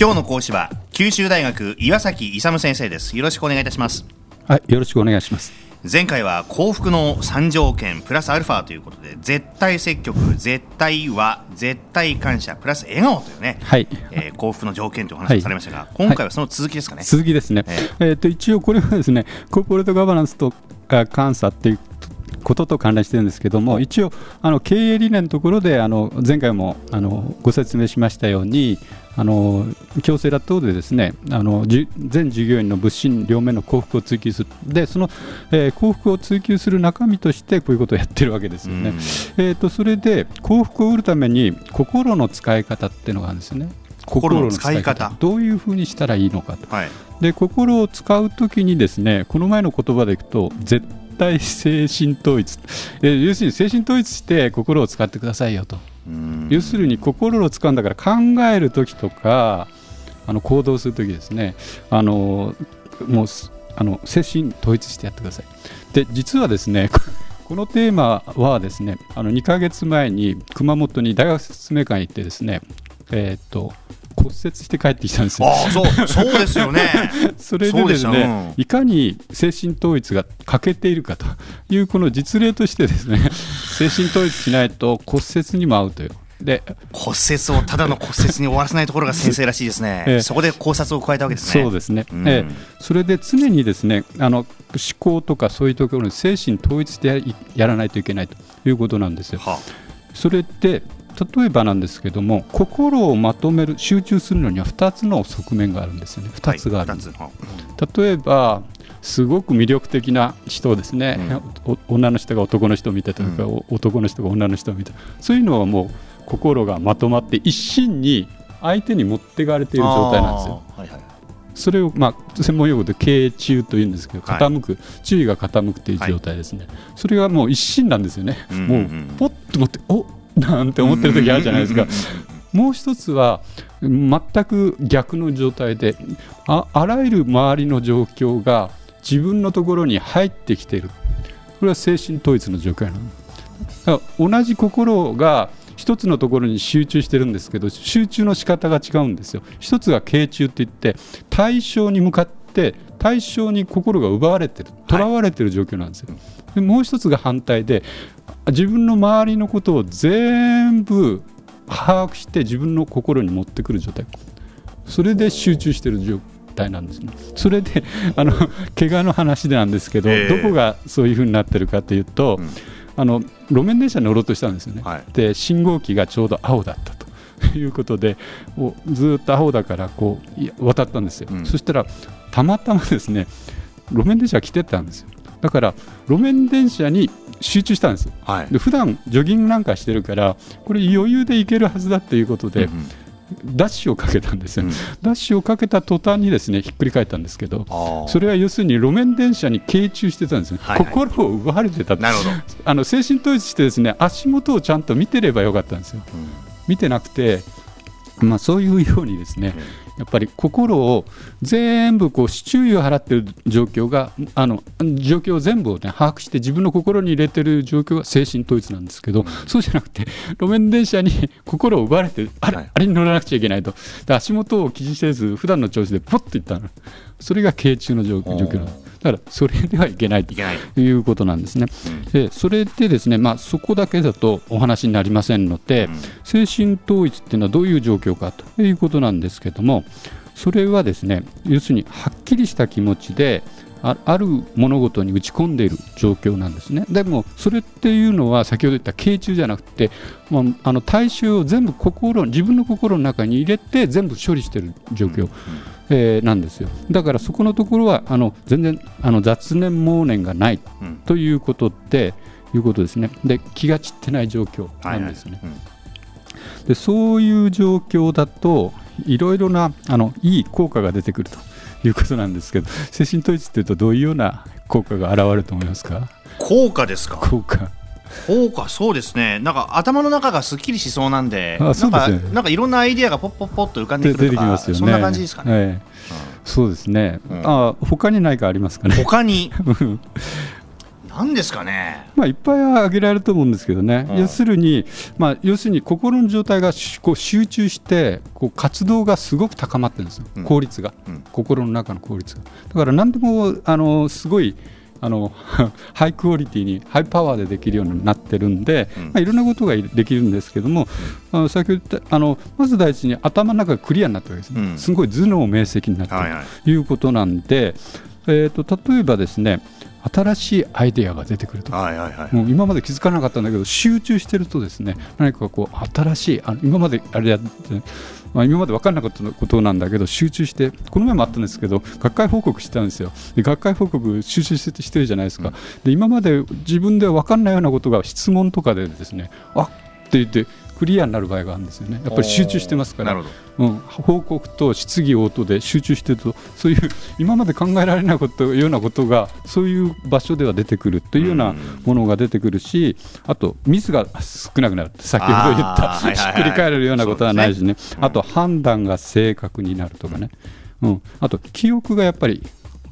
今日の講師は九州大学岩崎勇先生です。よろしくお願いいたします。はいよろしくお願いします。前回は幸福の3条件プラスアルファということで絶対積極絶対和絶対感謝プラス笑顔というね、はい。えー、幸福の条件というお話をされましたが、はい、今回はその続きですかね、はい、続きですね、えー、えー、と一応これはですねコーポレートガバナンスと監査っていうことと関連してるんですけども、一応、あの経営理念のところであの前回もあのご説明しましたように、あの強制ら等でですねあの全従業員の物心両面の幸福を追求する。でその、えー、幸福を追求する中身としてこういうことをやってるわけですよね。えーと、それで幸福を得るために心の使い方っていうのがあるんですよね。心の使い方。どういうふうにしたらいいのかと、はい、で心を使うときにですねこの前の言葉でいくと絶対精神統一。要するに精神統一して心を使ってくださいよと。要するに心を使うんだから考える時とかあの行動する時ですね。あのもうあの精神統一してやってください。で実はですね このテーマはですねあの2ヶ月前に熊本に大学説明会に行ってですねえっ、ー、と骨折して帰ってきたんですよ。あそうそうですよね それでですね、うん、いかに精神統一が欠けているかというこの実例としてですね 精神統一しないと骨折にも合うという。で骨折をただの骨折に終わらせないところが先生らしいですね、えー、そこで考察を加えたわけですね。そうですね、うん、えー、それで常にですねあの思考とかそういうところに精神統一でやらないといけないということなんですよ。はあ、それで例えばなんですけども心をまとめる集中するのには2つの側面があるんですよね。2つがある、はい、例えばすごく魅力的な人ですね、うん、女の人が男の人を見てたとか、うん、男の人が女の人を見てそういうのはもう心がまとまって一心に相手に持っていかれている状態なんですよ。はいはい、それを、まあ、専門用語で傾注というんですけど傾く、はい、注意が傾くという状態ですね、はい、それがもう一心なんですよね、うんうんうん、もうポッと持っておなんて思ってる時あるじゃないですか。もう一つは全く逆の状態でああらゆる周りの状況が自分のところに入ってきている。これは精神統一の状況なの。同じ心が一つのところに集中してるんですけど集中の仕方が違うんですよ。一つが傾注っていって対象に向かって対象に心が奪われてるとらわれてる状況なんですよ、でもう一つが反対で自分の周りのことを全部把握して自分の心に持ってくる状態。それで集中している状態なんですね。それで あの怪我の話なんですけど、えー、どこがそういうふうになってるかというと、うん、あの路面電車に乗ろうとしたんですよね、はい、で信号機がちょうど青だったと。いうことでずっと青だからこう渡ったんですよ、うん、そしたらたまたまですね路面電車が来てたんですよ。だから路面電車に集中したんですよ、はい、で普段ジョギングなんかしてるからこれ余裕で行けるはずだということで、うんうん。ダッシュをかけたんですよ、うん、ダッシュをかけた途端にですねひっくり返ったんですけどそれは要するに路面電車に傾注してたんですね、はい。はい、心を奪われてたなるほど。あの精神統一してですね足元をちゃんと見てればよかったんですよ、うん、見てなくてまあ、そういうようにですね、やっぱり心を全部こう注意を払っている状況があの状況を全部を、ね、把握して自分の心に入れている状況が精神統一なんですけど、そうじゃなくて路面電車に心を奪われてあれはい、あれに乗らなくちゃいけないと。足元を気にせず普段の調子でポッといったの。それが軽中の状況なんです。だからそれではいけないということなんですね。でそれでですね、まあ、そこだけだとお話になりませんので、精神統一っていうのはどういう状況かということなんですけどもそれはですね要するにはっきりした気持ちである物事に打ち込んでいる状況なんですね。でもそれっていうのは先ほど言った傾注じゃなくて、まあ、あの対象を全部心自分の心の中に入れて全部処理している状況。うんえー、なんですよ。だからそこのところはあの全然あの雑念妄念がないということで、うん、いうことですね。で気が散ってない状況なんですね、はいはい。うん、でそういう状況だといろいろなあのいい効果が出てくるということなんですけど 精神統一っていうとどういうような効果が現れると思いますか？効果ですか？効果。そうかそうですね。なんか頭の中がすっきりしそうなんであそうです、ね、なんかなんかいろんなアイディアがポッポッポッと浮かんでくるとか、ね、そんな感じですかね、はいうん、そうですね、うん、あ他に何かありますかね？他に？何ですかね、まあ、いっぱい挙げられると思うんですけどね、うん、要するに、まあ、要するに心の状態がこう集中してこう活動がすごく高まってるんですよ、効率が、うん、心の中の効率が。だから何でもあのすごいあの ハイクオリティにハイパワーでできるようになってるんで、うん、まあ、いろんなことができるんですけども、うん、あの先ほど言ったあのまず第一に頭の中がクリアになったわけですね、うん、すごい頭脳明晰になってるということなんで、はいはい、えーと、例えばですね新しいアイデアが出てくると、はいはいはい、もう今まで気づかなかったんだけど集中してるとですね何かこう新しいあの今まであれやってまあ、今まで分からなかったことなんだけど集中してこの前もあったんですけど学会報告してたんですよ。で学会報告集中してしてるじゃないですか、うん、で今まで自分では分からないようなことが質問とかでですねあって言ってクリアになる場合があるんですよね。やっぱり集中してますから。うん、報告と質疑応答で集中してるとそういう 今まで考えられないことようなことがそういう場所では出てくるというようなものが出てくるしあとミスが少なくなる先ほど言ったひっくり返るようなことはないしね、あと判断が正確になるとかね、うん、あと記憶がやっぱり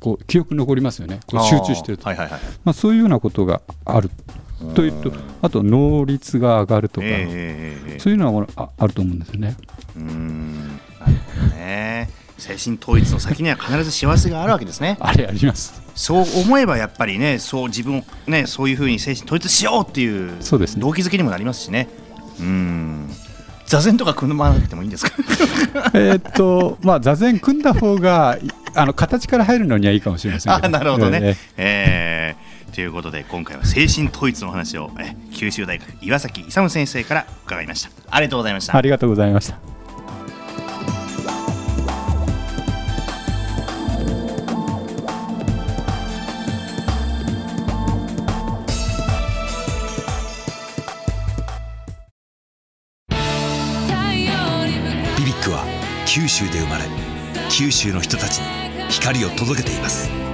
こう記憶残りますよね。こう集中してると、まあ、そういうようなことがあるというとあと能率が上がるとか、えー、そういうのはああると思うんですよね。うんなるほどね精神統一の先には必ず幸せがあるわけですね。あれあります。そう思えばやっぱりね、そう自分をねそういうふうに精神統一しようっていうそうです、ね、動機づけにもなりますしね。うん座禅とか組まなくてもいいんですか？えっとまあ座禅組んだ方があの形から入るのにはいいかもしれませんあなるほどね。えー、えーということで今回は精神統一の話をえ九州大学岩崎勇先生から伺いましたありがとうございました。ありがとうございました。BBIQ は九州で生まれ九州の人たちに光を届けています